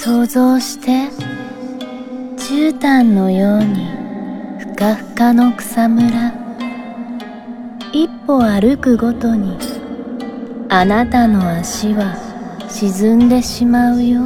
想像して絨毯のようにふかふかの草むら一歩歩くごとにあなたの足は沈んでしまうよ。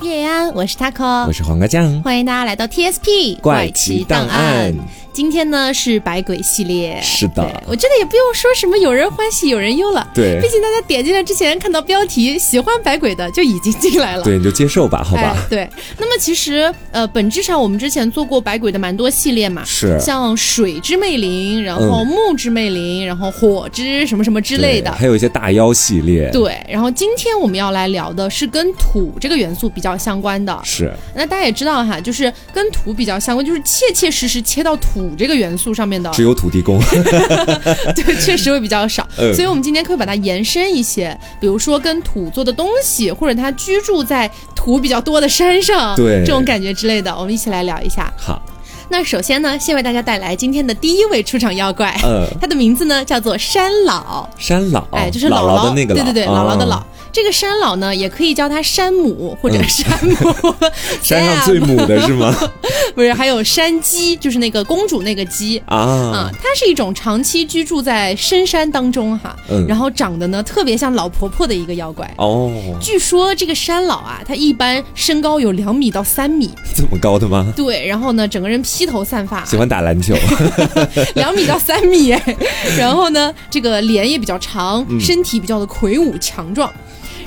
叶安，我是 taco，我是黄瓜酱，欢迎大家来到 TSP 怪奇档案。今天呢是百鬼系列，是的。我觉得也不用说什么有人欢喜有人忧了，对。毕竟大家点进来之前看到标题喜欢百鬼的就已经进来了，对，你就接受吧，好吧。哎。对，那么其实呃，本质上我们之前做过百鬼的蛮多系列嘛，是。像水之魅灵，然后嗯。木之魅灵，然后火之什么什么之类的。还有一些大妖系列，对，然后今天我们要来聊的是跟土这个元素比较相关的。是。那大家也知道哈，就是跟土比较相关，就是切切实实切到土这个元素上面的，只有土地公，对，确实会比较少。嗯所以我们今天可以把它延伸一些，比如说跟土做的东西，或者它居住在土比较多的山上，对这种感觉之类的，我们一起来聊一下。好，那首先呢，先为大家带来今天的第一位出场妖怪，嗯 它的名字呢叫做山老。山老，哎，就是姥姥的那个对对对，哦姥姥的姥。这个山老呢，也可以叫它山母或者嗯山母，山上最母的是吗？不是，还有山鸡，就是那个公主那个鸡。啊啊，，它是一种长期居住在深山当中哈，嗯然后长得呢特别像老婆婆的一个妖怪。哦，据说这个山老啊，他一般身高有两米到三米，这么高的吗？对，然后呢，整个人披头散发，喜欢打篮球，两米到三米哎，然后呢，这个脸也比较长，嗯身体比较的魁梧强壮。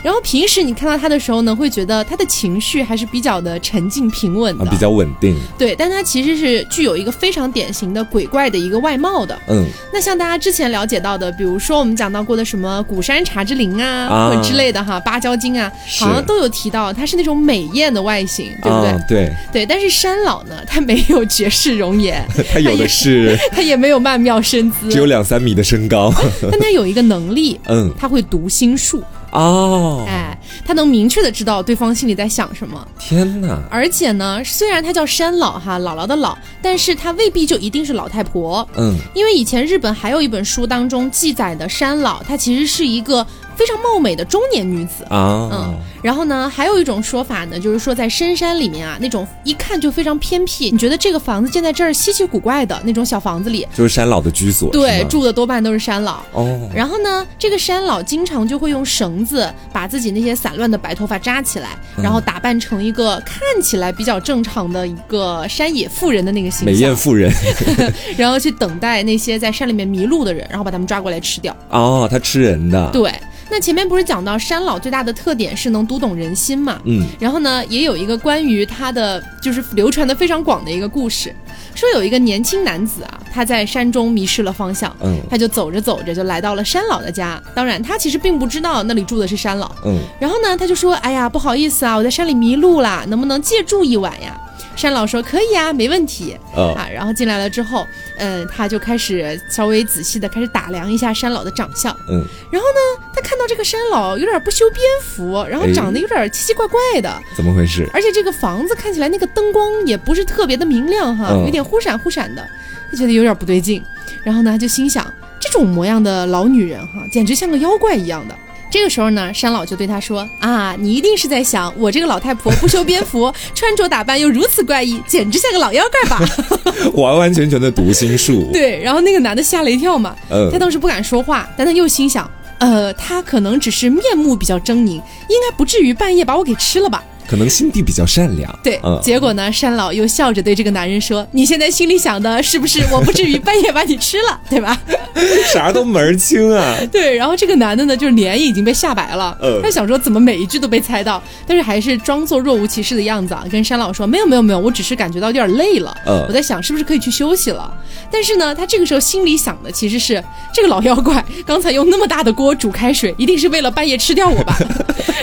然后平时你看到他的时候呢，会觉得他的情绪还是比较的沉静平稳的，啊，比较稳定，对，但他其实是具有一个非常典型的鬼怪的一个外貌的。嗯，那像大家之前了解到的，比如说我们讲到过的什么古山茶之灵啊，啊。或者之类的哈，芭蕉精啊，好像都有提到它是那种美艳的外形，对不对？啊，对，对，但是山老呢，他没有绝世容颜，他有的是。他也没有曼妙身姿，只有两三米的身高，但他有一个能力，嗯，他会读心术，哦，哎，他能明确的知道对方心里在想什么。天哪，而且呢，虽然他叫山老哈，姥姥的姥，但是他未必就一定是老太婆，嗯，因为以前日本还有一本书当中记载的山老，他其实是一个非常貌美的中年女子。啊。嗯，，然后呢，还有一种说法呢，就是说在深山里面啊，那种一看就非常偏僻，你觉得这个房子建在这儿稀奇古怪的那种小房子里，就是山老的居所，对，住的多半都是山老。哦，然后呢，这个山老经常就会用绳子把自己那些散乱的白头发扎起来，嗯。然后打扮成一个看起来比较正常的一个山野妇人的那个形象。美艳，妇人，然后去等待那些在山里面迷路的人，然后把他们抓过来吃掉。哦，他吃人的，对，那前面不是讲到山老最大的特点是能读懂人心嘛？嗯，然后呢，也有一个关于他的就是流传的非常广的一个故事，说有一个年轻男子啊，他在山中迷失了方向，嗯他就走着走着就来到了山老的家。当然，他其实并不知道那里住的是山老。嗯，然后呢，他就说：“哎呀，不好意思啊，我在山里迷路啦，能不能借住一晚呀？”山老说：“可以啊，没问题。”哦，啊，然后进来了之后，嗯，他就开始稍微仔细的开始打量一下山老的长相。嗯，然后呢，他看到这个山老有点不修边幅，然后哎长得有点奇奇怪怪的，怎么回事？而且这个房子看起来那个灯光也不是特别的明亮哈，嗯有点忽闪忽闪的，就觉得有点不对劲。然后呢，就心想，这种模样的老女人哈，简直像个妖怪一样的。这个时候呢，山老就对他说：“啊，你一定是在想，我这个老太婆不修边幅，穿着打扮又如此怪异，简直像个老妖怪吧？” 完完全全的读心术，对，然后那个男的吓了一跳嘛，嗯他当时不敢说话，但他又心想，呃，他可能只是面目比较狰狞，应该不至于半夜把我给吃了吧？可能心地比较善良，对，嗯，结果呢，山老又笑着对这个男人说：“你现在心里想的是不是我不至于半夜把你吃了，对吧？啥都门儿清啊，？” 对，然后这个男的呢，就是脸已经被吓白了，嗯。他想说怎么每一句都被猜到，但是还是装作若无其事的样子啊，跟山老说：“没有没有没有，我只是感觉到有点累了，嗯。我在想是不是可以去休息了。”但是呢，他这个时候心里想的其实是这个老妖怪 刚才用那么大的锅煮开水，一定是为了半夜吃掉我吧。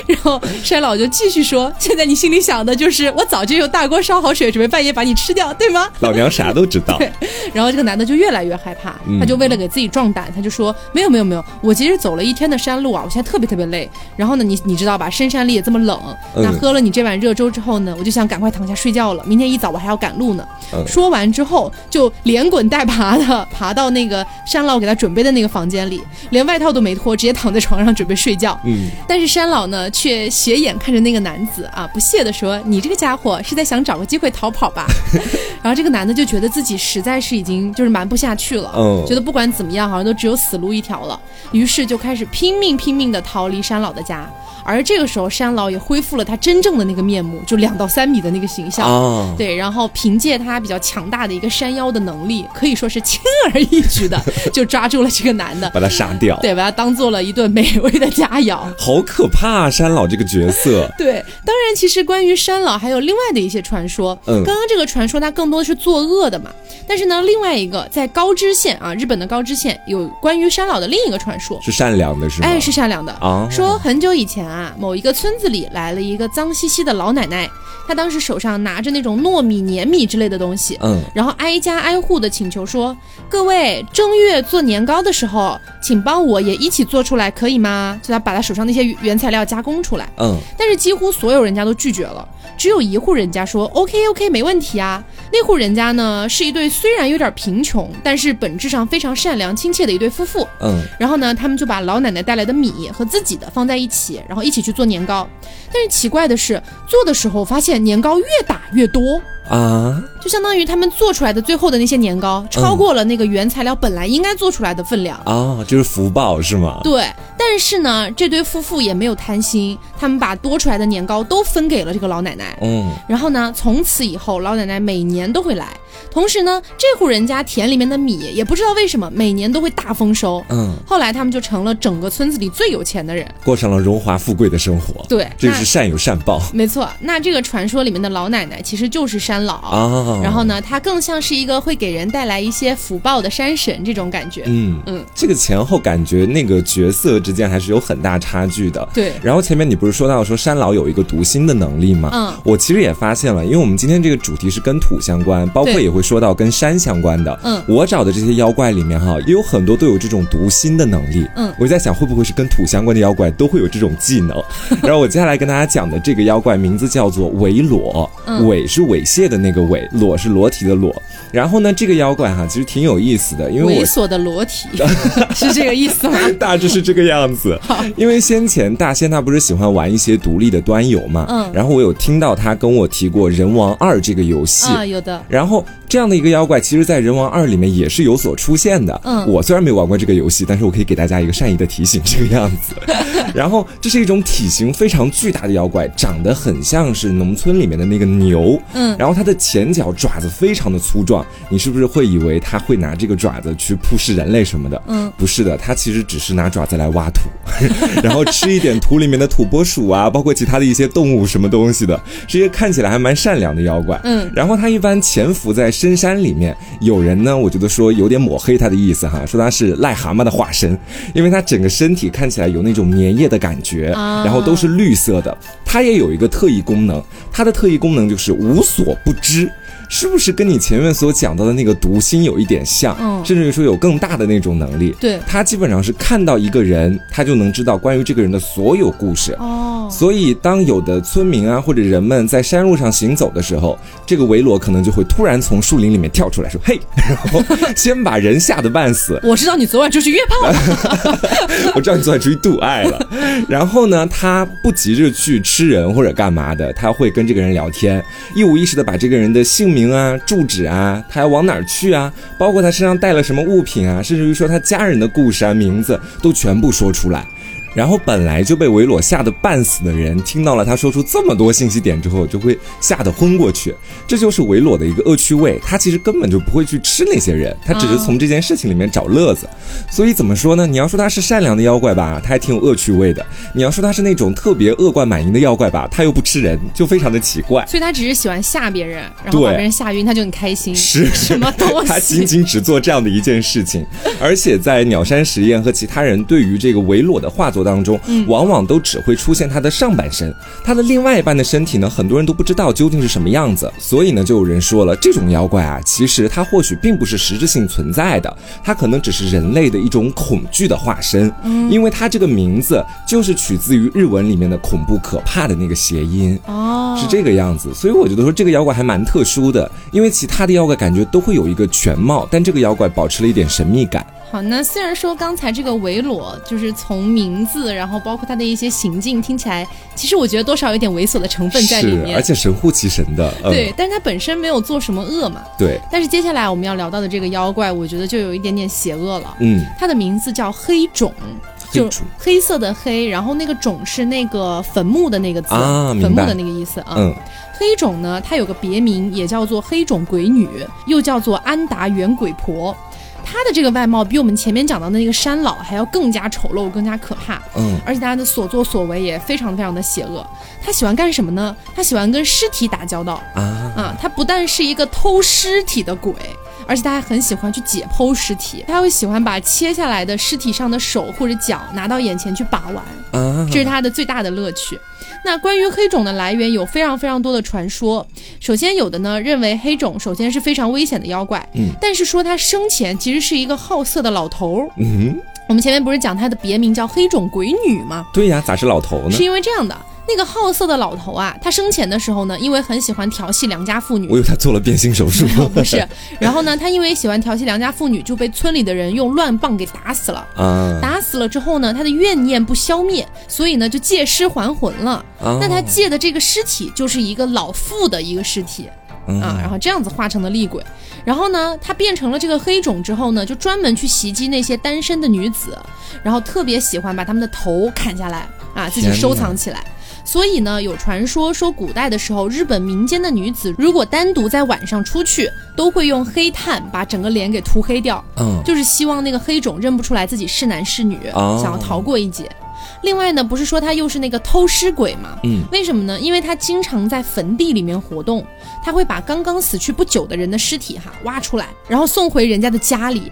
然后山老就继续说：“现现在你心里想的就是我早就用大锅烧好水，准备半夜把你吃掉，对吗？老娘啥都知道。对然后这个男的就越来越害怕，嗯他就为了给自己壮胆，他就说没有没有没有，我其实走了一天的山路啊，我现在特别特别累。然后呢，你你知道吧，深山里也这么冷，嗯那喝了你这碗热粥之后呢，我就想赶快躺下睡觉了，明天一早我还要赶路呢。嗯说完之后，就连滚带爬的爬到那个山老给他准备的那个房间里，连外套都没脱，直接躺在床上准备睡觉。嗯，但是山老呢，却斜眼看着那个男子啊，不屑地说：“你这个家伙是在想找个机会逃跑吧？” 然后这个男的就觉得自己实在是已经就是瞒不下去了，嗯觉得不管怎么样，好像都只有死路一条了，于是就开始拼命拼命地逃离山老的家。而这个时候，山老也恢复了他真正的那个面目，就两到三米的那个形象。哦，对，然后凭借他比较强大的一个山腰的能力，可以说是轻而易举的 就抓住了这个男的，把他杀掉。对，把他当做了一顿美味的佳肴。好可怕啊！山老这个角色，对，当然，其实关于山老还有另外的一些传说。嗯刚刚这个传说它更多的是作恶的嘛，但是呢，另外一个在高知县啊，日本的高知县有关于山老的另一个传说。是善良的，是吗？哎，是善良的。啊，说很久以前啊，某一个村子里来了一个脏兮兮的老奶奶，她当时手上拿着那种糯米、黏米之类的东西，嗯然后挨家挨户的请求说：“各位正月做年糕的时候，请帮我也一起做出来，可以吗？”就她把她手上那些原材料加工出来。嗯但是几乎所有人家都拒绝了，只有一户人家说 OK OK 没问题啊。那户人家呢是一对虽然有点贫穷，但是本质上非常善良亲切的一对夫妇。嗯然后呢，他们就把老奶奶带来的米和自己的放在一起，然后一起去做年糕。但是奇怪的是，做的时候发现年糕越打越多。啊，就相当于他们做出来的最后的那些年糕，超过了那个原材料本来应该做出来的分量。啊，就是福报是吗？对，但是呢，这对夫妇也没有贪心，他们把多出来的年糕都分给了这个老奶奶。嗯然后呢，从此以后，老奶奶每年都会来。同时呢，这户人家田里面的米也不知道为什么每年都会大丰收。嗯，后来他们就成了整个村子里最有钱的人。过上了荣华富贵的生活。对，那这是善有善报没错。那这个传说里面的老奶奶其实就是山老。啊。然后？呢，她更像是一个会给人带来一些福报的山神这种感觉。嗯嗯，这个前后感觉那个角色之间还是有很大差距的。对然后前面你不是说到说山老有一个读心的能力吗？嗯我其实也发现了，因为我们今天这个主题是跟土相关，包括也会说到跟山相关的。嗯我找的这些妖怪里面哈，也有很多都有这种读心的能力。嗯我就在想会不会是跟土相关的妖怪都会有这种技能。然后我接下来跟大家讲的这个妖怪名字叫做猥裸，嗯猥是猥亵的那个猥，裸是裸体的裸。然后呢，这个妖怪哈其实挺有意思的，因为猥琐的裸体 是这个意思吗？大致是这个样子。因为先前大仙他不是喜欢玩一些独立的端游嘛，嗯然后我有听到他跟我提过《人王二》这个游戏。啊，有的。然后这样的一个妖怪，其实，在《人王二》里面也是有所出现的。嗯我虽然没有玩过这个游戏，但是我可以给大家一个善意的提醒，这个样子。然后，这是一种体型非常巨大的妖怪，长得很像是农村里面的那个牛。嗯然后它的前脚爪子非常的粗壮，你是不是会以为它会拿这个爪子去扑食人类什么的？嗯，不是的，它其实只是拿爪子来挖土，然后吃一点土里面的土拨鼠啊，包括其他的一些动物什么东西的，是一个看起来还蛮善良的妖怪。嗯然后他一般潜伏在深山里面，有人呢，我觉得说有点抹黑他的意思哈，说他是癞蛤蟆的化身，因为他整个身体看起来有那种粘液的感觉，啊然后都是绿色的。它也有一个特异功能，它的特异功能就是无所不知。是不是跟你前面所讲到的那个读心有一点像？嗯甚至于说有更大的那种能力。对他基本上是看到一个人，他就能知道关于这个人的所有故事。哦，所以，当有的村民啊或者人们在山路上行走的时候，这个维罗可能就会突然从树林里面跳出来说：“嘿！” 然后先把人吓得半死。我知道你昨晚出去约炮了。我知道你昨晚出去度爱了。然后呢，他不急着去吃人或者干嘛的，他会跟这个人聊天，一五一十的把这个人的姓名啊、住址啊，他要往哪儿去啊，包括他身上带了什么物品啊，甚至于说他家人的故事啊、名字都全部说出来。然后本来就被维罗吓得半死的人，听到了他说出这么多信息点之后，就会吓得昏过去。这就是维罗的一个恶趣味，他其实根本就不会去吃那些人，他只是从这件事情里面找乐子。所以怎么说呢？你要说他是善良的妖怪吧，他还挺有恶趣味的；你要说他是那种特别恶贯满盈的妖怪吧，他又不吃人，就非常的奇怪。所以他只是喜欢吓别人，然后把别人吓晕，他就很开心。是什么东西？他仅仅只做这样的一件事情，而且在鸟山实验和其他人对于这个维罗的画作的当中，嗯往往都只会出现他的上半身，他的另外一半的身体呢，很多人都不知道究竟是什么样子。所以呢，就有人说了，这种妖怪啊，其实它或许并不是实质性存在的，它可能只是人类的一种恐惧的化身。嗯，因为它这个名字就是取自于日文里面的恐怖可怕的那个谐音。哦，是这个样子，所以我觉得说这个妖怪还蛮特殊的，因为其他的妖怪感觉都会有一个全貌，但这个妖怪保持了一点神秘感。好，那虽然说刚才这个维罗就是从名字，然后包括他的一些行径，听起来其实我觉得多少有点猥琐的成分在里是，面。而且神乎其神的。嗯、对，但是他本身没有做什么恶嘛。对，但是接下来我们要聊到的这个妖怪，我觉得就有一点点邪恶了。嗯，它的名字叫黑种，就黑色的黑，然后那个种是那个坟墓的那个字，啊坟墓的那个意思啊。嗯黑种呢，它有个别名，也叫做黑种鬼女，又叫做安达原鬼婆。她的这个外貌比我们前面讲到的那个山老还要更加丑陋、更加可怕。嗯而且他的所作所为也非常非常的邪恶。他喜欢干什么呢？他喜欢跟尸体打交道。啊，啊，他不但是一个偷尸体的鬼，而且他还很喜欢去解剖尸体，他会喜欢把切下来的尸体上的手或者脚拿到眼前去把玩，啊，这是他的最大的乐趣。那关于黑种的来源有非常非常多的传说。首先有的呢认为黑种首先是非常危险的妖怪，嗯，但是说他生前其实是一个好色的老头儿。嗯，我们前面不是讲他的别名叫黑种鬼女吗？对呀，咋是老头呢是？因为这样的，那个好色的老头啊，他生前的时候呢，因为很喜欢调戏良家妇女我，以为他做了变性手术，不是，然后呢，他因为喜欢调戏良家妇女，就被村里的人用乱棒给打死了。啊打死了之后呢，他的怨念不消灭，所以呢就借尸还魂了。啊那他借的这个尸体就是一个老妇的一个尸体嗯啊，然后这样子化成了厉鬼。然后呢，他变成了这个黑种之后呢，就专门去袭击那些单身的女子，然后特别喜欢把她们的头砍下来啊，自己收藏起来。所以呢，有传说说古代的时候，日本民间的女子如果单独在晚上出去，都会用黑炭把整个脸给涂黑掉，嗯就是希望那个黑种认不出来自己是男是女，哦想要逃过一劫。另外呢，不是说他又是那个偷尸鬼吗？嗯，为什么呢？因为他经常在坟地里面活动，他会把刚刚死去不久的人的尸体哈挖出来，然后送回人家的家里，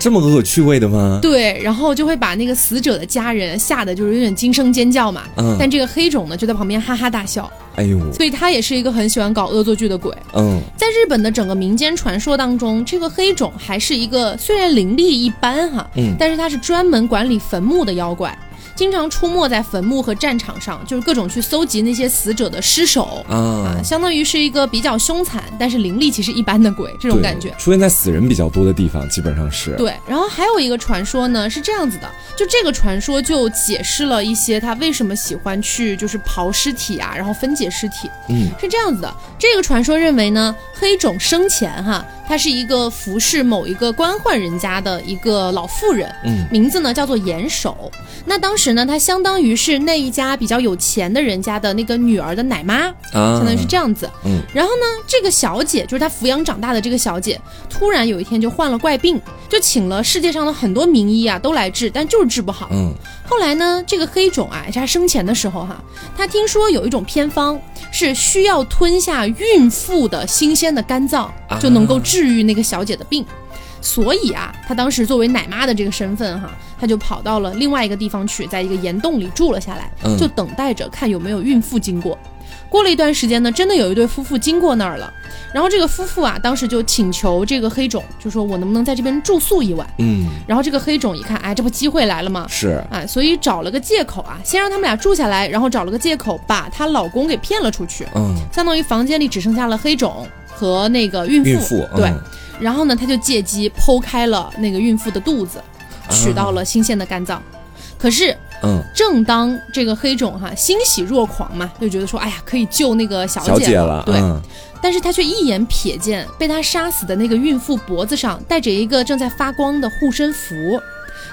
这么恶趣味的吗？对，然后就会把那个死者的家人吓得就是有点惊声尖叫嘛。嗯但这个黑种呢，就在旁边哈哈大笑，哎呦，所以他也是一个很喜欢搞恶作剧的鬼。嗯在日本的整个民间传说当中，这个黑种还是一个虽然灵力一般哈，嗯但是他是专门管理坟墓的妖怪，经常出没在坟墓和战场上，就是各种去搜集那些死者的尸首。啊啊，，相当于是一个比较凶残，但是灵力其实一般的鬼，这种感觉。出现在死人比较多的地方，基本上是。对，然后还有一个传说呢，是这样子的，就这个传说就解释了一些他为什么喜欢去就是刨尸体啊，然后分解尸体。嗯是这样子的，这个传说认为呢，黑种生前哈，他是一个服侍某一个官宦人家的一个老妇人，嗯名字呢叫做严守。那当时呢，她相当于是那一家比较有钱的人家的那个女儿的奶妈，啊，相当于是这样子。嗯，然后呢，这个小姐就是她抚养长大的这个小姐，突然有一天就患了怪病，就请了世界上的很多名医啊都来治，但就是治不好。嗯后来呢，这个黑种啊，也是他生前的时候哈，她听说有一种偏方是需要吞下孕妇的新鲜的肝脏啊就能够治愈那个小姐的病。所以啊，他当时作为奶妈的这个身份哈，他就跑到了另外一个地方去，在一个岩洞里住了下来，嗯就等待着看有没有孕妇经过。过了一段时间呢，真的有一对夫妇经过那儿了，然后这个夫妇啊，当时就请求这个黑种，就说我能不能在这边住宿一晚？嗯，然后这个黑种一看，哎，这不机会来了吗？是啊，所以找了个借口啊，先让他们俩住下来，然后找了个借口把她老公给骗了出去，嗯相当于房间里只剩下了黑种和那个孕妇。孕妇对，嗯然后呢，他就借机剖开了那个孕妇的肚子，取到了新鲜的肝脏。可是，嗯。正当这个黑种哈欣喜若狂嘛，就觉得说，哎呀，可以救那个小姐了，对，嗯。但是他却一眼瞥见被他杀死的那个孕妇脖子上戴着一个正在发光的护身符，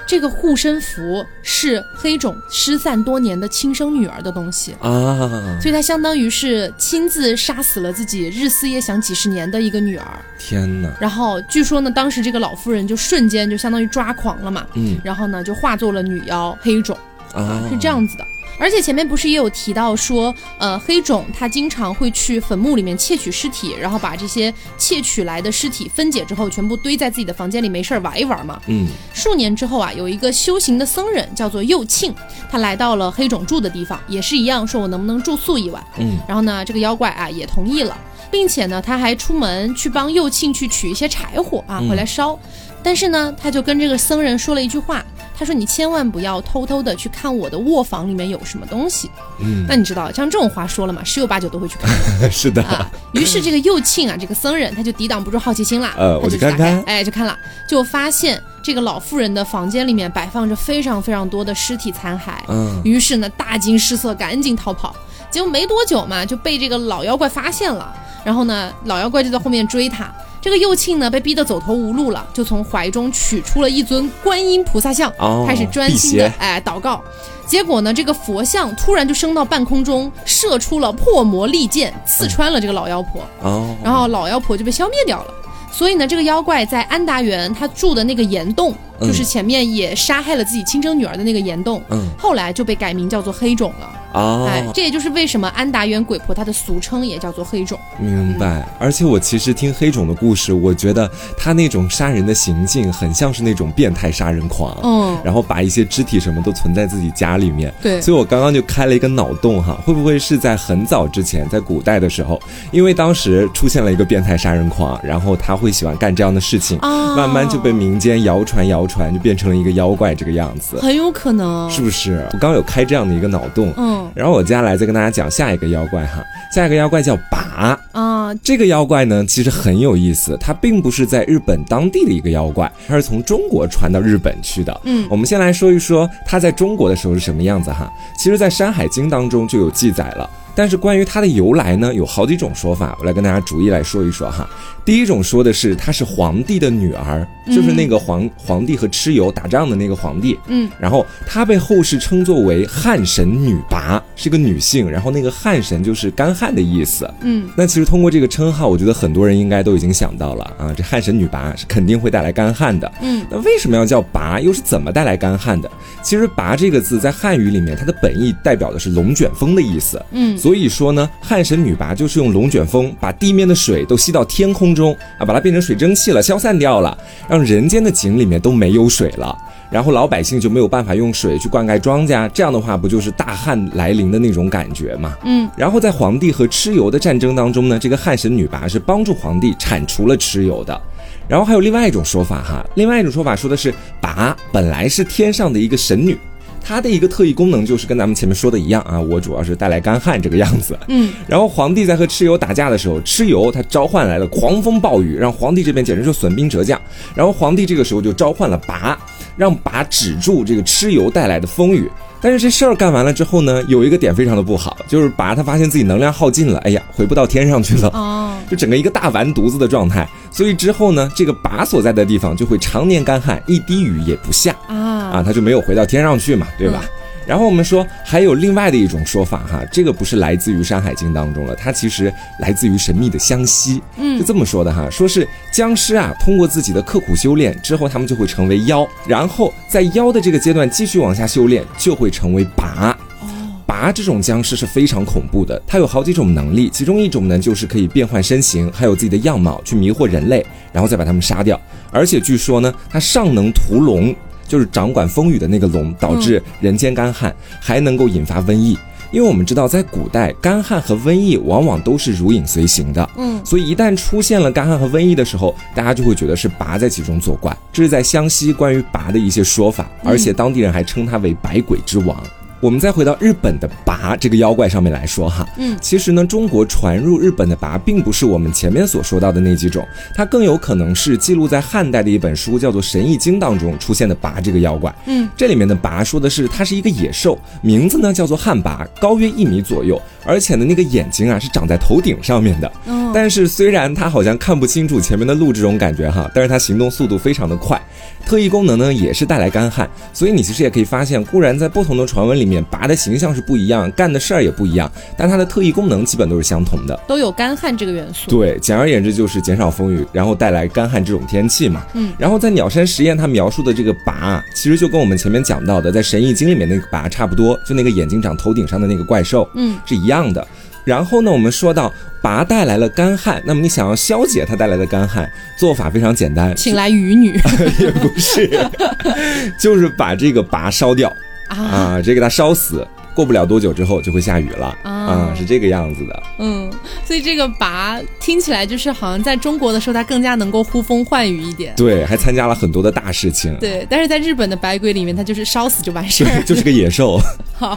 这个护身符是黑种失散多年的亲生女儿的东西，啊，所以他相当于是亲自杀死了自己日思夜想几十年的一个女儿。天哪，然后据说呢，当时这个老妇人就瞬间就相当于抓狂了嘛，嗯然后呢就化作了女妖黑种。啊，是这样子的。而且前面不是也有提到说，呃，黑种他经常会去坟墓里面窃取尸体，然后把这些窃取来的尸体分解之后，全部堆在自己的房间里，没事儿玩一玩嘛。嗯数年之后啊，有一个修行的僧人叫做右庆，他来到了黑种住的地方，也是一样，说我能不能住宿一晚。嗯然后呢，这个妖怪啊也同意了，并且呢，他还出门去帮右庆去取一些柴火啊嗯回来烧。但是呢，他就跟这个僧人说了一句话，他说：“你千万不要偷偷的去看我的卧房里面有什么东西。”嗯，那你知道，像这种话说了嘛，十有八九都会去看 是的，啊。于是这个右庆啊，这个僧人他就抵挡不住好奇心啦，呃我他就去打去看看开，哎，就看了，就发现这个老妇人的房间里面摆放着非常非常多的尸体残骸。嗯于是呢，大惊失色，赶紧逃跑。结果没多久嘛，就被这个老妖怪发现了。然后呢，老妖怪就在后面追他。这个右庆呢，被逼得走投无路了，就从怀中取出了一尊观音菩萨像，哦开始专心的哎祷告。结果呢，这个佛像突然就升到半空中，射出了破魔利剑，刺穿了这个老妖婆。哦，然后老妖婆就被消灭掉了。所以呢，这个妖怪在安达园他住的那个岩洞，嗯就是前面也杀害了自己亲生女儿的那个岩洞，嗯后来就被改名叫做黑种了。哎，哦，这也就是为什么安达原鬼婆她的俗称也叫做黑种。明白。而且我其实听黑种的故事，我觉得他那种杀人的行径很像是那种变态杀人狂。嗯，然后把一些肢体什么都存在自己家里面，对所以我刚刚就开了一个脑洞哈，会不会是在很早之前，在古代的时候，因为当时出现了一个变态杀人狂，然后他会喜欢干这样的事情，啊慢慢就被民间谣传谣传，就变成了一个妖怪这个样子，很有可能是不是？我刚刚有开这样的一个脑洞，嗯然后我接下来再跟大家讲下一个妖怪哈，下一个妖怪叫拔。啊，这个妖怪呢，其实很有意思，它并不是在日本当地的一个妖怪，它是从中国传到日本去的。嗯我们先来说一说它在中国的时候是什么样子哈。其实，在《山海经》当中就有记载了。但是关于它的由来呢，有好几种说法，我来跟大家逐一来说一说哈。第一种说的是她是皇帝的女儿，就是那个皇皇帝和蚩尤打仗的那个皇帝，嗯，然后她被后世称作为汉神女拔，是个女性，然后那个汉神就是干旱的意思，嗯，那其实通过这个称号，我觉得很多人应该都已经想到了啊，这汉神女拔是肯定会带来干旱的。嗯，那为什么要叫拔，又是怎么带来干旱的？其实“拔”这个字在汉语里面，它的本意代表的是龙卷风的意思。嗯所以说呢，汉神女拔就是用龙卷风把地面的水都吸到天空中啊，把它变成水蒸气了，消散掉了，让人间的井里面都没有水了。然后老百姓就没有办法用水去灌溉庄稼，这样的话不就是大旱来临的那种感觉吗？嗯，然后在皇帝和蚩尤的战争当中呢，这个汉神女拔是帮助皇帝铲除了蚩尤的。然后还有另外一种说法哈，另外一种说法说的是拔本来是天上的一个神女，她的一个特异功能就是跟咱们前面说的一样啊，我主要是带来干旱这个样子。嗯，然后皇帝在和蚩尤打架的时候，蚩尤他召唤来了狂风暴雨，让皇帝这边简直就损兵折将。然后皇帝这个时候就召唤了拔，让拔止住这个蚩尤带来的风雨。但是这事儿干完了之后呢，有一个点非常的不好，就是拔他发现自己能量耗尽了，哎呀，回不到天上去了。哦，就整个一个大完犊子的状态，所以之后呢，这个拔所在的地方就会常年干旱，一滴雨也不下啊，啊，他就没有回到天上去嘛，对吧？然后我们说还有另外的一种说法哈，这个不是来自于《山海经》当中了，它其实来自于神秘的湘西，嗯是这么说的哈，说是僵尸啊，通过自己的刻苦修炼之后，他们就会成为妖，然后在妖的这个阶段继续往下修炼，就会成为拔。拔这种僵尸是非常恐怖的，它有好几种能力，其中一种呢就是可以变换身形，还有自己的样貌去迷惑人类，然后再把他们杀掉。而且据说呢，它上能屠龙，就是掌管风雨的那个龙，导致人间干旱，还能够引发瘟疫。因为我们知道，在古代，干旱和瘟疫往往都是如影随形的。嗯，所以一旦出现了干旱和瘟疫的时候，大家就会觉得是拔在其中作怪。这是在湘西关于拔的一些说法，而且当地人还称它为百鬼之王。我们再回到日本的拔这个妖怪上面来说哈，嗯其实呢，中国传入日本的拔并不是我们前面所说到的那几种，它更有可能是记录在汉代的一本书叫做《神异经》当中出现的拔这个妖怪。嗯，这里面的拔说的是它是一个野兽，名字呢叫做旱魃，高约一米左右，而且呢那个眼睛啊是长在头顶上面的。哦哦，但是虽然它好像看不清楚前面的路这种感觉哈，但是它行动速度非常的快，特异功能呢也是带来干旱，所以你其实也可以发现，固然在不同的传闻里面，拔的形象是不一样，干的事儿也不一样，但它的特异功能基本都是相同的。都有干旱这个元素。对，简而言之就是减少风雨，然后带来干旱这种天气嘛。嗯，然后在鸟山实验，它描述的这个拔，其实就跟我们前面讲到的在《神异经》里面那个拔差不多，就那个眼睛长头顶上的那个怪兽，嗯，是一样的。然后呢，我们说到拔带来了干旱，那么你想要消解它带来的干旱，做法非常简单，请来渔女 也不是，就是把这个拔烧掉啊，直接给他烧死。过不了多久之后就会下雨了啊啊，是这个样子的。嗯，所以这个拔听起来就是好像在中国的时候，它更加能够呼风唤雨一点。对，还参加了很多的大事情。对，但是在日本的白鬼里面，它就是烧死就完事儿，。就是个野兽。好，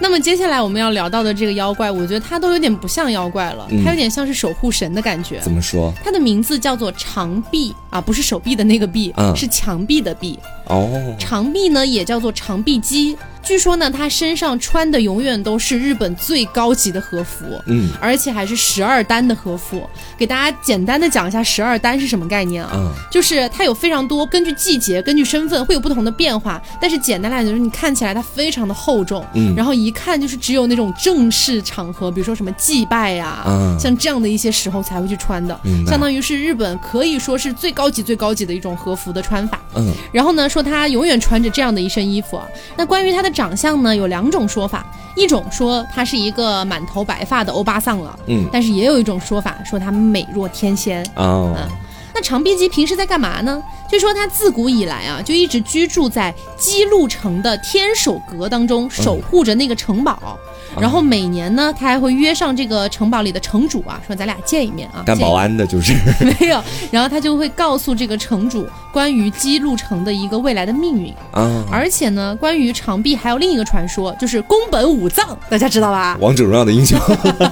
那么接下来我们要聊到的这个妖怪，我觉得它都有点不像妖怪了，嗯它有点像是守护神的感觉。怎么说？它的名字叫做长臂啊，不是手臂的那个臂，嗯是墙壁的壁。哦，长臂呢也叫做长臂鸡，据说呢他身上穿的永远都是日本最高级的和服。嗯而且还是十二单的和服，给大家简单的讲一下十二单是什么概念啊？嗯，就是它有非常多，根据季节、根据身份会有不同的变化。但是简单来讲，就是你看起来它非常的厚重，嗯然后一看就是只有那种正式场合，比如说什么祭拜呀、啊像这样的一些时候才会去穿的，明白相当于是日本可以说是最高级、最高级的一种和服的穿法。嗯然后呢，说他永远穿着这样的一身衣服啊。那关于他的长相呢，有两种说法，一种说他是一个满头白发的欧巴桑了，嗯但是也有一种说法说他美若天仙。哦那长臂鸡平时在干嘛呢？据说他自古以来啊，就一直居住在姬路城的天守阁当中，守护着那个城堡。然后每年呢，他还会约上这个城堡里的城主啊，说咱俩见一面啊。干保安的就是 没有，然后他就会告诉这个城主关于姬路城的一个未来的命运。啊，而且呢，关于长臂还有另一个传说，就是宫本武藏，大家知道吧？王者荣耀的英雄。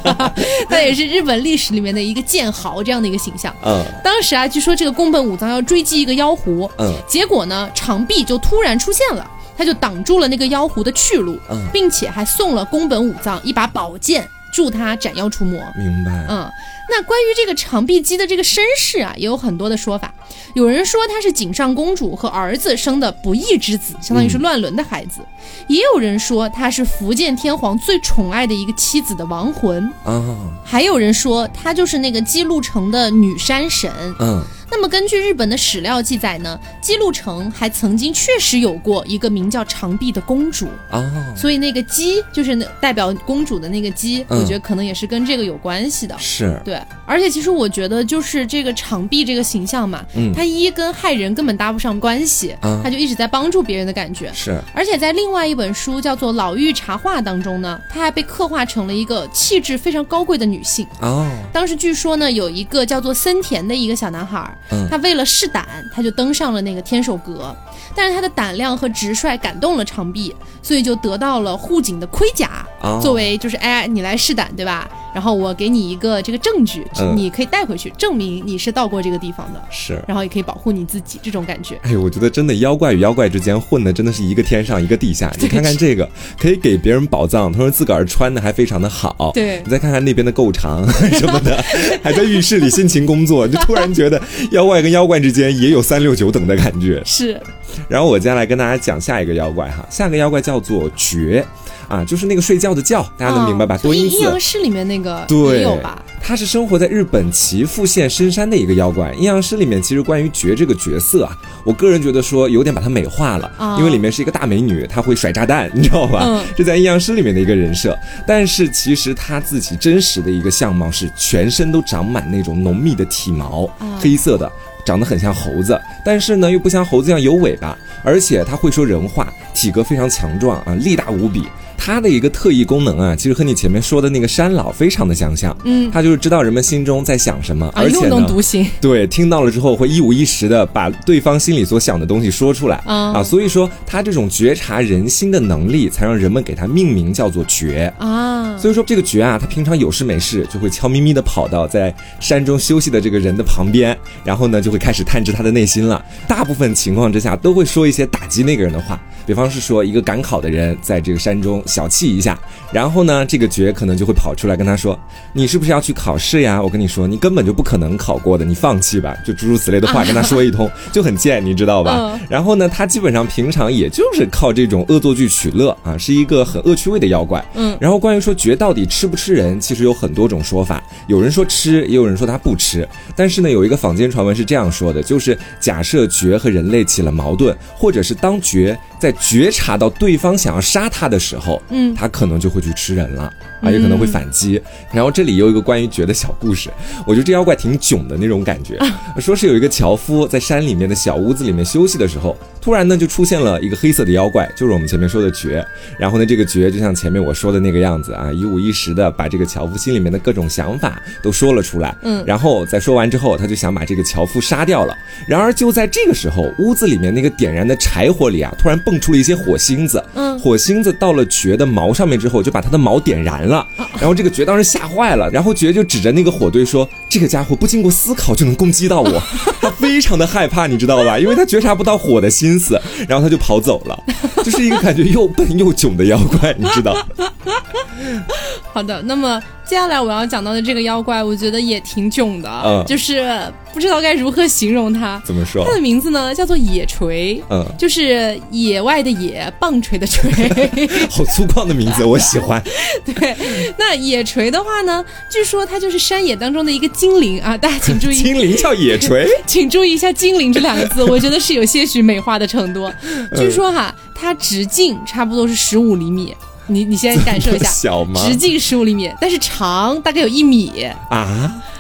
他也是日本历史里面的一个剑豪这样的一个形象。嗯当时啊，据说这个宫本武藏要追击一个妖狐，嗯结果呢，长臂就突然出现了，他就挡住了那个妖狐的去路，嗯，并且还送了宫本武藏一把宝剑，助他斩妖除魔。明白。嗯，那关于这个长臂姬的这个身世啊，也有很多的说法。有人说她是井上公主和儿子生的不义之子，相当于是乱伦的孩子；也有人说她是福建天皇最宠爱的一个妻子的亡魂；啊还有人说她就是那个姬路城的女山神。嗯那么根据日本的史料记载呢，姬路城还曾经确实有过一个名叫长臂的公主。哦所以那个姬就是那代表公主的那个姬，嗯我觉得可能也是跟这个有关系的。是对，而且其实我觉得就是这个长臂这个形象嘛，嗯他一跟害人根本搭不上关系，啊他就一直在帮助别人的感觉。是而且在另外一本书叫做《老妪茶话》当中呢，她还被刻画成了一个气质非常高贵的女性。哦当时据说呢，有一个叫做森田的一个小男孩，嗯。他为了试胆，他就登上了那个天守阁，但是他的胆量和直率感动了长臂，所以就得到了护警的盔甲，哦。作为就是哎，你来试胆对吧？然后我给你一个这个证据，嗯你可以带回去，证明你是到过这个地方的，是。然后也可以保护你自己，这种感觉。哎，我觉得真的妖怪与妖怪之间混的真的是一个天上一个地下。你看看这个，可以给别人宝藏，同时自个儿穿的还非常的好。对你再看看那边的够长什么的，还在浴室里辛勤工作，就突然觉得妖怪跟妖怪之间也有三六九等的感觉。是，然后我接下来跟大家讲下一个妖怪哈，下个妖怪叫做觉，啊，就是那个睡觉的觉，大家能明白吧？哦多音字阴阳。师里面那个对，也有吧？他是生活在日本岐阜县深山的一个妖怪。阴阳师里面其实关于觉这个角色啊，我个人觉得说有点把它美化了，啊因为里面是一个大美女，她会甩炸弹，你知道吧？嗯这在阴阳师里面的一个人设。但是其实她自己真实的一个相貌是全身都长满那种浓密的体毛，啊黑色的。长得很像猴子，但是呢又不像猴子一样有尾巴，而且他会说人话，体格非常强壮啊，力大无比。他的一个特异功能啊，其实和你前面说的那个山老非常的相像。嗯他就是知道人们心中在想什么，啊，而且呢，读心对，听到了之后会一五一十的把对方心里所想的东西说出来啊啊，所以说他这种觉察人心的能力，才让人们给他命名叫做觉。啊，所以说这个觉啊，他平常有事没事就会悄咪咪的跑到在山中休息的这个人的旁边，然后呢就会开始探知他的内心了。大部分情况之下都会说一些打击那个人的话，比方是说一个赶考的人在这个山中小憩一下，然后呢，这个绝可能就会跑出来跟他说：“你是不是要去考试呀？我跟你说，你根本就不可能考过的，你放弃吧。”就诸如此类的话跟他说一通，就很贱，你知道吧？嗯然后呢，他基本上平常也就是靠这种恶作剧取乐啊，是一个很恶趣味的妖怪。嗯然后关于说绝到底吃不吃人，其实有很多种说法，有人说吃，也有人说他不吃。但是呢，有一个坊间传闻是这样说的，就是假设绝和人类起了矛盾，或者是当绝在觉察到对方想要杀他的时候，嗯他可能就会去吃人了。啊，有可能会反击。然后这里有一个关于绝的小故事，我觉得这妖怪挺囧的那种感觉。说是有一个樵夫在山里面的小屋子里面休息的时候，突然呢就出现了一个黑色的妖怪，就是我们前面说的绝。然后呢，这个绝就像前面我说的那个样子啊，一五一十的把这个樵夫心里面的各种想法都说了出来。嗯然后在说完之后，他就想把这个樵夫杀掉了。然而就在这个时候，屋子里面那个点燃的柴火里啊，突然蹦出了一些火星子。嗯火星子到了绝的毛上面之后，就把他的毛点燃了。然后这个爵当时吓坏了，然后爵就指着那个火堆说：“这个家伙不经过思考就能攻击到我。”他非常的害怕，你知道吧？因为他觉察不到火的心思，然后他就跑走了，就是一个感觉又笨又囧的妖怪，你知道？好的，那么接下来我要讲到的这个妖怪，我觉得也挺囧的，嗯就是不知道该如何形容它。怎么说它？的名字呢叫做野锤，嗯，就是野外的野，棒槌的锤。好粗犷的名字，我喜欢。对，那野锤的话呢，据说它就是山野当中的一个精灵啊，大家请注意，精灵叫野锤，请注意一下“精灵”这两个字，我觉得是有些许美化的程度。嗯据说哈，它直径差不多是十五厘米，你你先感受一下，小吗？直径十五厘米，但是长大概有一米啊，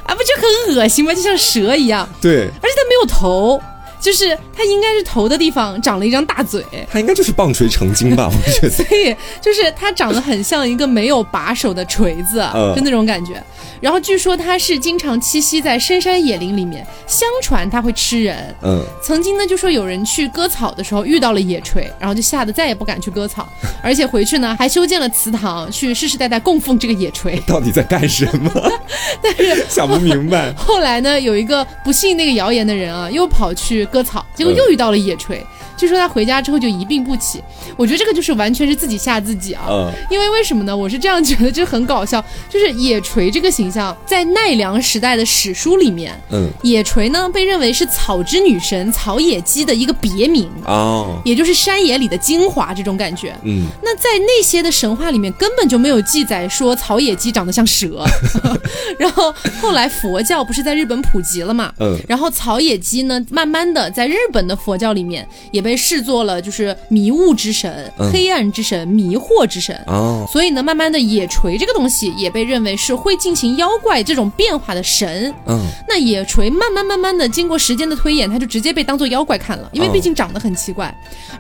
啊，不就很恶心吗？就像蛇一样，对，而且它没有头。就是它应该是头的地方长了一张大嘴，他应该就是棒槌成精吧？我觉得。所以就是它长得很像一个没有把手的锤子，嗯就那种感觉。然后据说它是经常栖息在深山野林里面，相传它会吃人。嗯，曾经呢，就说有人去割草的时候遇到了野锤，然后就吓得再也不敢去割草，而且回去呢还修建了祠堂，去世世代代供奉这个野锤。到底在干什么？但是想不明白。后来呢，有一个不信那个谣言的人啊，又跑去割草，结果又遇到了野炊。据说他回家之后就一病不起。我觉得这个就是完全是自己吓自己啊。嗯因为为什么呢？我是这样觉得，就很搞笑。就是野炊这个形象，在奈良时代的史书里面，嗯野炊呢被认为是草之女神草野姬的一个别名，哦也就是山野里的精华这种感觉。嗯那在那些的神话里面，根本就没有记载说草野姬长得像蛇。然后后来佛教不是在日本普及了嘛？嗯然后草野姬呢，慢慢的在日本的佛教里面也被视作了就是迷雾之神、嗯黑暗之神、迷惑之神。哦所以呢，慢慢的野锤这个东西也被认为是会进行妖怪这种变化的神。嗯那野锤慢慢慢慢的经过时间的推演，它就直接被当做妖怪看了，因为哦毕竟长得很奇怪。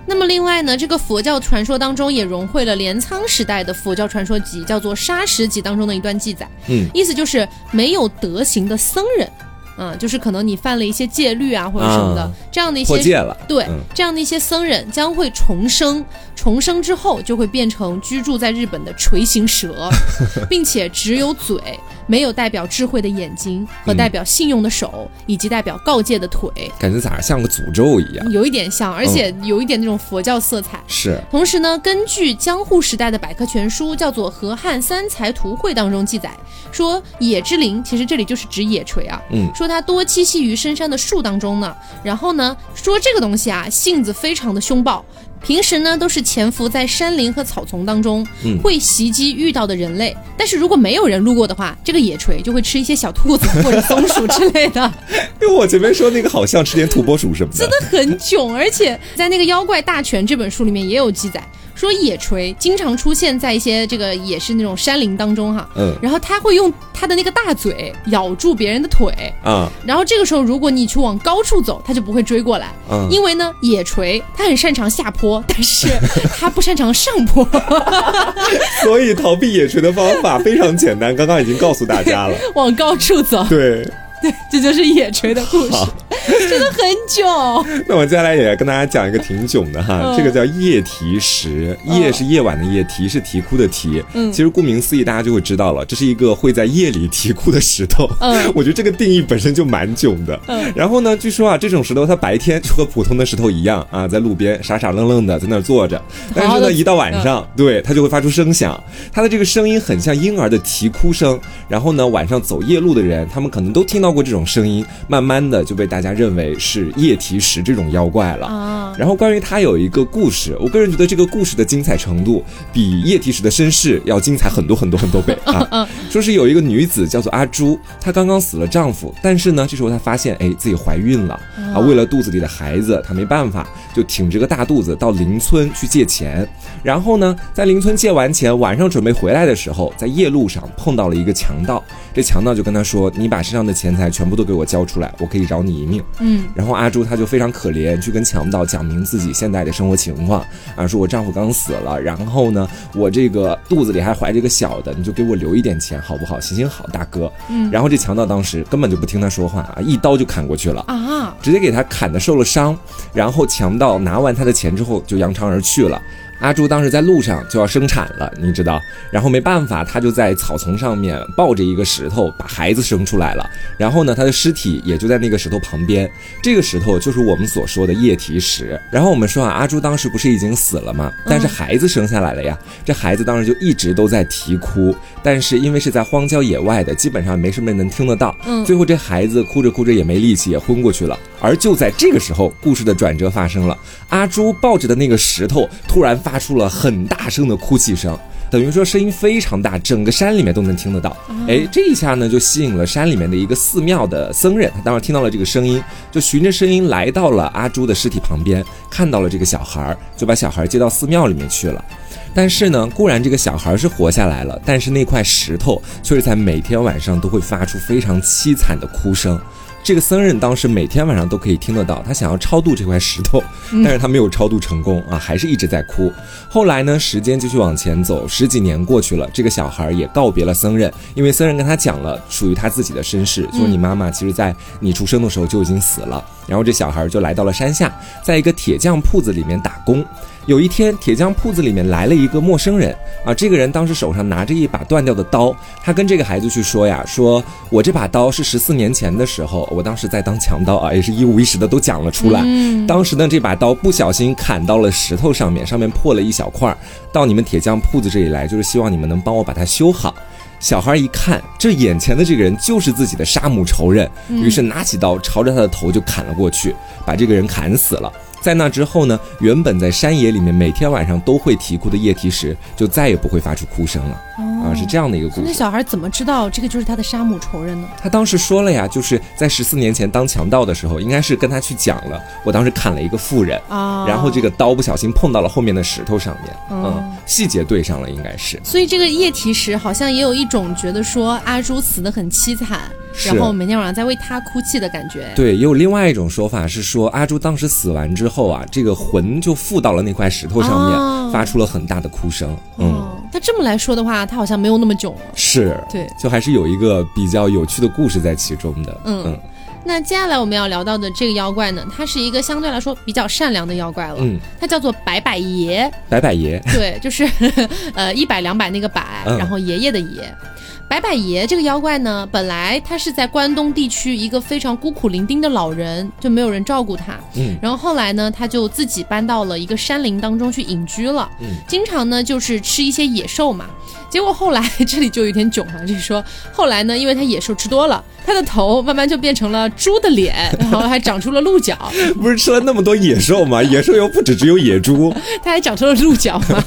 那么另外呢，这个佛教传说当中也融汇了镰仓时代的佛教传说集，叫做《沙石集》当中的一段记载，嗯意思就是没有德行的僧人。嗯，就是可能你犯了一些戒律啊，或者什么的，啊。这样的一些破戒了。对，嗯。这样的一些僧人将会重生，重生之后就会变成居住在日本的锤形蛇，并且只有嘴，没有代表智慧的眼睛和嗯代表信用的手，以及代表告诫的腿，感觉咋像个诅咒一样？有一点像，而且有一点那种佛教色彩。是，同时呢，根据江户时代的百科全书叫做《河汉三才图会》当中记载，说野之灵其实这里就是指野锤啊，嗯。说它多栖息于深山的树当中呢。然后呢，说这个东西啊，性子非常的凶暴。平时呢，都是潜伏在山林和草丛当中，嗯会袭击遇到的人类。但是如果没有人路过的话，这个野锤就会吃一些小兔子或者松鼠之类的。因为我前面说那个好像吃点土拨鼠什么的，真的。很囧，而且在那个《妖怪大全》这本书里面也有记载，说野锤经常出现在一些这个也是那种山林当中哈，嗯。然后他会用他的那个大嘴咬住别人的腿，啊。然后这个时候如果你去往高处走，他就不会追过来，嗯，因为呢野锤他很擅长下坡，但是 他不擅长上坡，所以逃避野锤的方法非常简单，刚刚已经告诉大家了。往高处走，对，这就是野炊的故事好。真的很囧。那我接下来也跟大家讲一个挺囧的哈，嗯这个叫夜啼石，夜是夜晚的夜，啼是啼哭的啼。嗯其实顾名思义，大家就会知道了，这是一个会在夜里啼哭的石头。嗯我觉得这个定义本身就蛮囧的。嗯然后呢，据说啊，这种石头它白天就和普通的石头一样啊，在路边傻傻愣愣的在那儿坐着，但是呢，一到晚上，对它就会发出声响，它的这个声音很像婴儿的啼哭声。然后呢，晚上走夜路的人，他们可能都听到过这种声音，慢慢的就被大家认为是夜啼石这种妖怪了。啊，然后关于他有一个故事，我个人觉得这个故事的精彩程度比叶提石的身世要精彩很多很多很多倍 啊！说是有一个女子叫做阿朱，她刚刚死了丈夫，但是呢，这时候她发现哎自己怀孕了啊，为了肚子里的孩子，她没办法，就挺着个大肚子到邻村去借钱，然后呢，在邻村借完钱，晚上准备回来的时候，在夜路上碰到了一个强盗，这强盗就跟她说：“你把身上的钱财全部都给我交出来，我可以饶你一命。”嗯然后阿朱她就非常可怜，去跟强盗讲明自己现在的生活情况啊，说我丈夫刚死了，然后呢，我这个肚子里还怀着一个小的，你就给我留一点钱好不好？行行好，大哥。嗯然后这强盗当时根本就不听他说话啊，一刀就砍过去了。啊，直接给他砍的受了伤，然后强盗拿完他的钱之后就扬长而去了。阿朱当时在路上就要生产了，你知道，然后没办法，他就在草丛上面抱着一个石头把孩子生出来了。然后呢，他的尸体也就在那个石头旁边，这个石头就是我们所说的液体石。然后我们说啊，阿朱当时不是已经死了吗？但是孩子生下来了呀，这孩子当时就一直都在啼哭，但是因为是在荒郊野外的，基本上没什么人能听得到。嗯最后这孩子哭着哭着也没力气，也昏过去了。而就在这个时候，故事的转折发生了，阿朱抱着的那个石头突然发出了很大声的哭泣声。等于说声音非常大，整个山里面都能听得到。哎，这一下呢，就吸引了山里面的一个寺庙的僧人，他当时听到了这个声音，就循着声音来到了阿朱的尸体旁边，看到了这个小孩儿，就把小孩儿接到寺庙里面去了。但是呢，固然这个小孩是活下来了，但是那块石头却是在每天晚上都会发出非常凄惨的哭声。这个僧人当时每天晚上都可以听得到，他想要超度这块石头，但是他没有超度成功啊，还是一直在哭。后来呢，时间继续往前走，十几年过去了，这个小孩也告别了僧人，因为僧人跟他讲了属于他自己的身世，就说你妈妈其实在你出生的时候就已经死了。然后这小孩就来到了山下，在一个铁匠铺子里面打工。有一天，铁匠铺子里面来了一个陌生人啊，这个人当时手上拿着一把断掉的刀，他跟这个孩子去说呀，说我这把刀是十四年前的时候，我当时在当强盗啊，也是一五一十的都讲了出来。嗯当时呢，这把刀不小心砍到了石头上面，上面破了一小块儿，到你们铁匠铺子这里来，就是希望你们能帮我把它修好。小孩一看，这眼前的这个人就是自己的杀母仇人，于是拿起刀朝着他的头就砍了过去，把这个人砍死了。在那之后呢，原本在山野里面每天晚上都会啼哭的液体石，就再也不会发出哭声了。啊，是这样的一个故事那。小孩怎么知道这个就是他的杀母仇人呢？他当时说了呀，就是在十四年前当强盗的时候，应该是跟他去讲了，我当时砍了一个妇人，啊，然后这个刀不小心碰到了后面的石头上面，哦嗯，细节对上了，应该是。所以这个液体石好像也有一种觉得说阿朱死得很凄惨，是然后每天晚上在为他哭泣的感觉。对，也有另外一种说法是说，阿朱当时死完之后啊，这个魂就附到了那块石头上面，哦发出了很大的哭声。嗯，哦，那这么来说的话，他好像没有那么囧了。是，对，就还是有一个比较有趣的故事在其中的。嗯那接下来我们要聊到的这个妖怪呢，它是一个相对来说比较善良的妖怪了，嗯，它叫做百百爷。白百爷，对，就是 呃一百两百那个百，嗯然后爷爷的爷。百百爷这个妖怪呢，本来他是在关东地区一个非常孤苦伶仃的老人，就没有人照顾他。嗯然后后来呢，他就自己搬到了一个山林当中去隐居了。嗯经常呢就是吃一些野兽嘛。结果后来这里就有点囧了，就是说后来呢，因为他野兽吃多了，他的头慢慢就变成了猪的脸，然后还长出了鹿角，不是吃了那么多野兽吗？野兽又不止只有野猪。他还长出了鹿角嘛，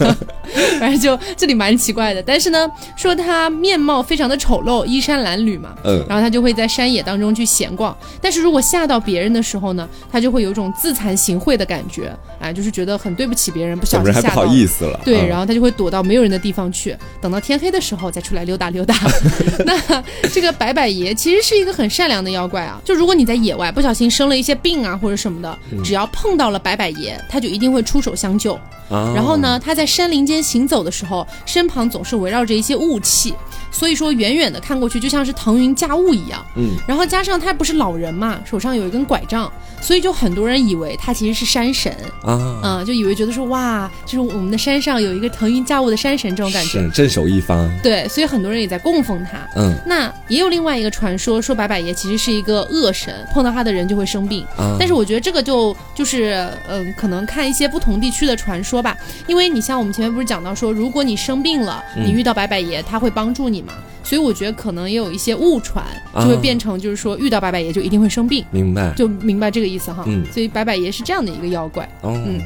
反正就这里蛮奇怪的。但是呢，说他面貌非常的丑陋，衣衫褴褛嘛，嗯然后他就会在山野当中去闲逛。但是如果吓到别人的时候呢，他就会有一种自惭形秽的感觉，啊，就是觉得很对不起别人，不小小人还不好心吓到。意思了。对，嗯然后他就会躲到没有人的地方去，等到天黑的时候再出来溜达溜达。那这个白百爷其实是一个很善良的妖怪啊，就如果你在野外不小心生了一些病啊或者什么的，嗯只要碰到了白百爷，他就一定会出手相救。啊然后呢，他在山林间行走的时候，身旁总是围绕着一些雾气，所以说远远的看过去就像是腾云驾雾一样。嗯，然后加上他不是老人嘛，手上有一根拐杖，所以就很多人以为他其实是山神，啊，嗯，就以为觉得说哇，就是我们的山上有一个腾云驾雾的山神这种感觉。是镇守一方。对，所以很多人也在供奉他。嗯那也有另外一个传说，说白百爷其实是一个恶神，碰到他的人就会生病。啊，但是我觉得这个就就是嗯，可能看一些不同地区的传说吧，因为你像我们前面不是讲到说，如果你生病了，嗯你遇到白百爷，他会帮助你嘛，所以我觉得可能也有一些误传，就会啊变成就是说遇到白百爷就一定会生病，明白。就明白这个意思哈。嗯所以白百爷是这样的一个妖怪。哦。嗯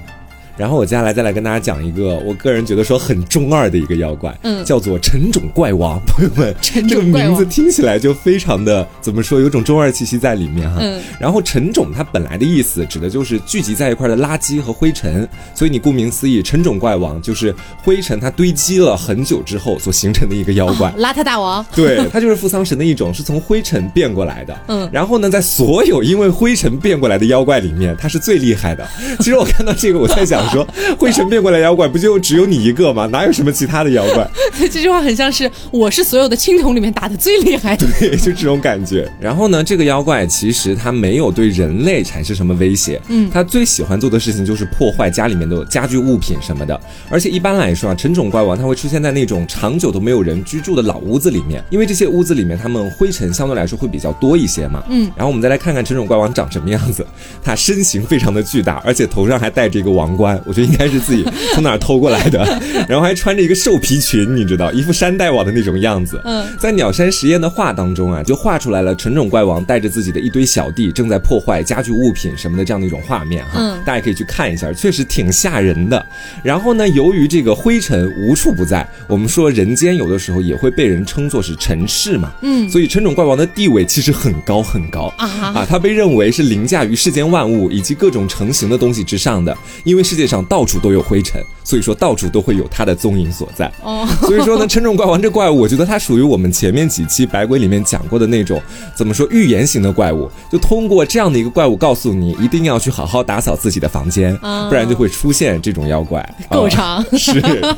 然后我接下来再来跟大家讲一个，我个人觉得说很中二的一个妖怪，嗯叫做陈种怪王。朋友们，陈这个种名字听起来就非常的怎么说，有种中二气息在里面哈。嗯然后陈种它本来的意思指的就是聚集在一块的垃圾和灰尘，所以你顾名思义，陈种怪王就是灰尘它堆积了很久之后所形成的一个妖怪。哦邋遢大王。对，它就是扶桑神的一种，是从灰尘变过来的。嗯然后呢，在所有因为灰尘变过来的妖怪里面，它是最厉害的。其实我看到这个，我在想说，灰尘变过来妖怪不就只有你一个吗？哪有什么其他的妖怪？这句话很像是我是所有的青铜里面打的最厉害的。对，就这种感觉。然后呢，这个妖怪其实它没有对人类产生什么威胁，嗯它最喜欢做的事情就是破坏家里面的家具物品什么的。而且一般来说啊，陈种怪王它会出现在那种长久都没有人居住的老屋子里面，因为这些屋子里面它们灰尘相对来说会比较多一些嘛。嗯，然后我们再来看看陈种怪王长什么样子，他身形非常的巨大，而且头上还戴着一个王冠，我觉得应该是自己从哪儿偷过来的，然后还穿着一个兽皮裙，你知道，一副山大王的那种样子。嗯，在鸟山实验的画当中啊，就画出来了纯种怪王带着自己的一堆小弟正在破坏家具物品什么的这样的一种画面哈，嗯大家可以去看一下，确实挺吓人的。然后呢，由于这个灰尘无处不在，我们说人间有的时候也会被人称作是尘世嘛，嗯所以纯种怪王的地位其实很高很高。啊，啊，他被认为是凌驾于世间万物以及各种成型的东西之上的，因为世界上到处都有灰尘，所以说到处都会有它的踪影所在。哦，所以说呢，称重怪王这怪物，我觉得它属于我们前面几期百鬼里面讲过的那种怎么说预言型的怪物，就通过这样的一个怪物告诉你，一定要去好好打扫自己的房间，啊不然就会出现这种妖怪。啊够长。是，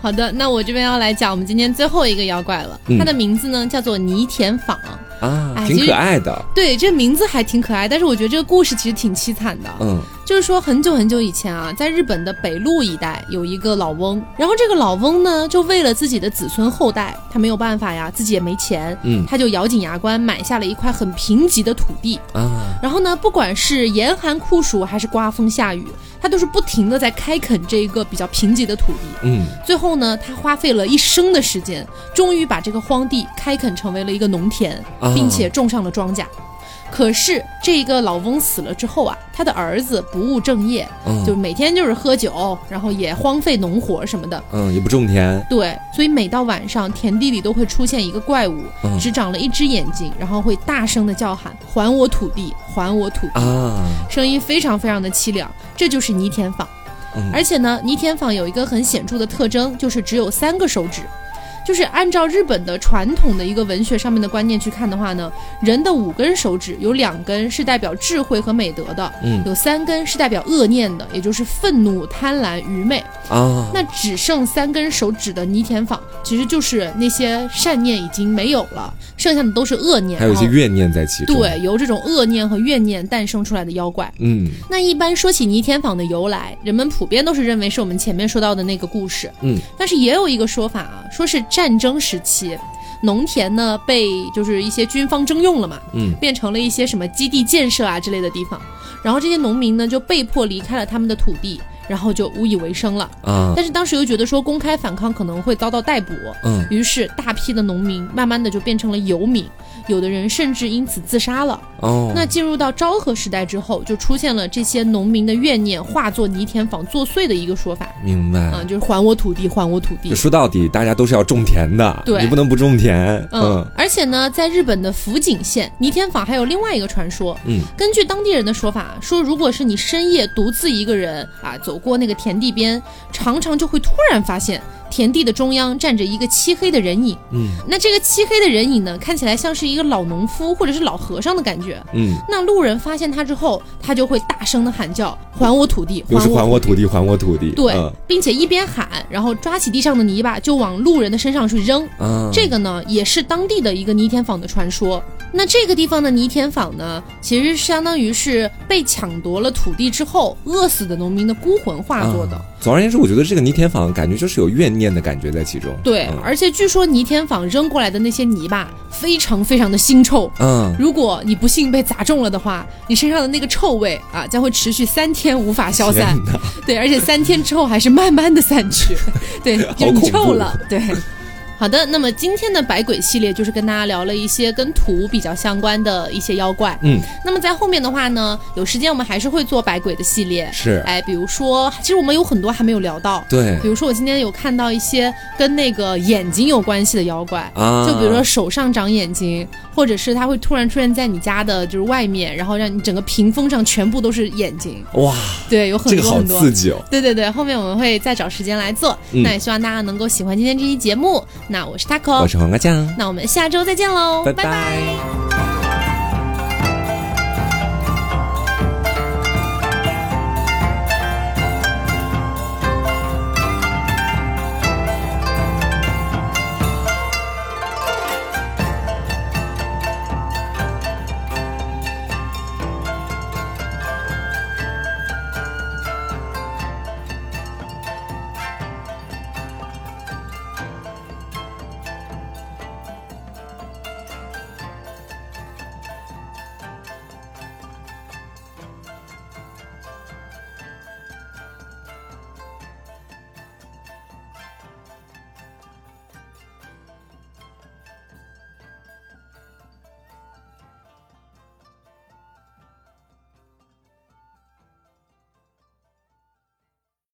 好的，那我这边要来讲我们今天最后一个妖怪了，嗯它的名字呢叫做泥田坊。啊，挺可爱的。对，这名字还挺可爱，但是我觉得这个故事其实挺凄惨的。嗯就是说，很久很久以前啊，在日本的北陆一带有一个老翁，然后这个老翁呢，就为了自己的子孙后代，他没有办法呀，自己也没钱，嗯他就咬紧牙关买下了一块很贫瘠的土地。啊，然后呢，不管是严寒酷暑还是刮风下雨，他都是不停的在开垦这一个比较贫瘠的土地。嗯最后呢，他花费了一生的时间，终于把这个荒地开垦成为了一个农田，啊并且种上了庄稼。可是这个老翁死了之后啊，他的儿子不务正业，嗯就每天就是喝酒，然后也荒废农活什么的。嗯，也不种田。对，所以每到晚上，田地里都会出现一个怪物，嗯只长了一只眼睛，然后会大声的叫喊：“还我土地，还我土地！”啊，声音非常非常的凄凉，这就是泥田坊。嗯而且呢，泥田坊有一个很显著的特征，就是只有三个手指。就是按照日本的传统的一个文学上面的观念去看的话呢，人的五根手指有两根是代表智慧和美德的，嗯有三根是代表恶念的，也就是愤怒、贪婪、愚昧。啊，那只剩三根手指的泥田坊，其实就是那些善念已经没有了，剩下的都是恶念，还有一些怨念在其中。，对，由这种恶念和怨念诞生出来的妖怪。嗯那一般说起泥田坊的由来，人们普遍都是认为是我们前面说到的那个故事。嗯，但是也有一个说法啊，说是战争时期，农田呢被就是一些军方征用了嘛，嗯。变成了一些什么基地建设啊之类的地方，然后这些农民呢就被迫离开了他们的土地，然后就无以为生了。啊，但是当时又觉得说公开反抗可能会遭到逮捕，嗯于是大批的农民慢慢的就变成了游民，有的人甚至因此自杀了。哦，那进入到昭和时代之后，就出现了这些农民的怨念化作泥田坊作祟的一个说法，明白。啊、就是还我土地，还我土地。说到底，大家都是要种田的，对你不能不种田。嗯，而且呢，在日本的福井县泥田坊还有另外一个传说，嗯根据当地人的说法，说如果是你深夜独自一个人啊走过那个田地边，常常就会突然发现田地的中央站着一个漆黑的人影。嗯那这个漆黑的人影呢，看起来像是一个老农夫或者是老和尚的感觉。嗯，那路人发现他之后，他就会大声的喊叫：“还我土地！还我土土地，还我土地。对，嗯并且一边喊，然后抓起地上的泥巴就往路人的身上去扔。嗯，这个呢，也是当地的一个泥田坊的传说。那这个地方的泥田坊呢，其实相当于是被抢夺了土地之后饿死的农民的孤魂化作的。啊总而言之，我觉得这个泥田坊感觉就是有怨念的感觉在其中。对，嗯而且据说泥田坊扔过来的那些泥巴非常非常的腥臭。嗯，如果你不幸被砸中了的话，你身上的那个臭味啊，将会持续三天无法消散。对，而且三天之后还是慢慢的散去。对，就臭了。对。好的，那么今天的百鬼系列就是跟大家聊了一些跟土比较相关的一些妖怪。嗯，那么在后面的话呢，有时间我们还是会做百鬼的系列。是哎，比如说，其实我们有很多还没有聊到。对比如说，我今天有看到一些跟那个眼睛有关系的妖怪，啊，就比如说手上长眼睛，或者是它会突然出现在你家的就是外面，然后让你整个屏风上全部都是眼睛。哇，对，有很这个好多很多。刺激哦。对对对，后面我们会再找时间来做。嗯那也希望大家能够喜欢今天这期节目。那我是 taco，我是黄瓜酱，那我们下周再见喽，拜拜。拜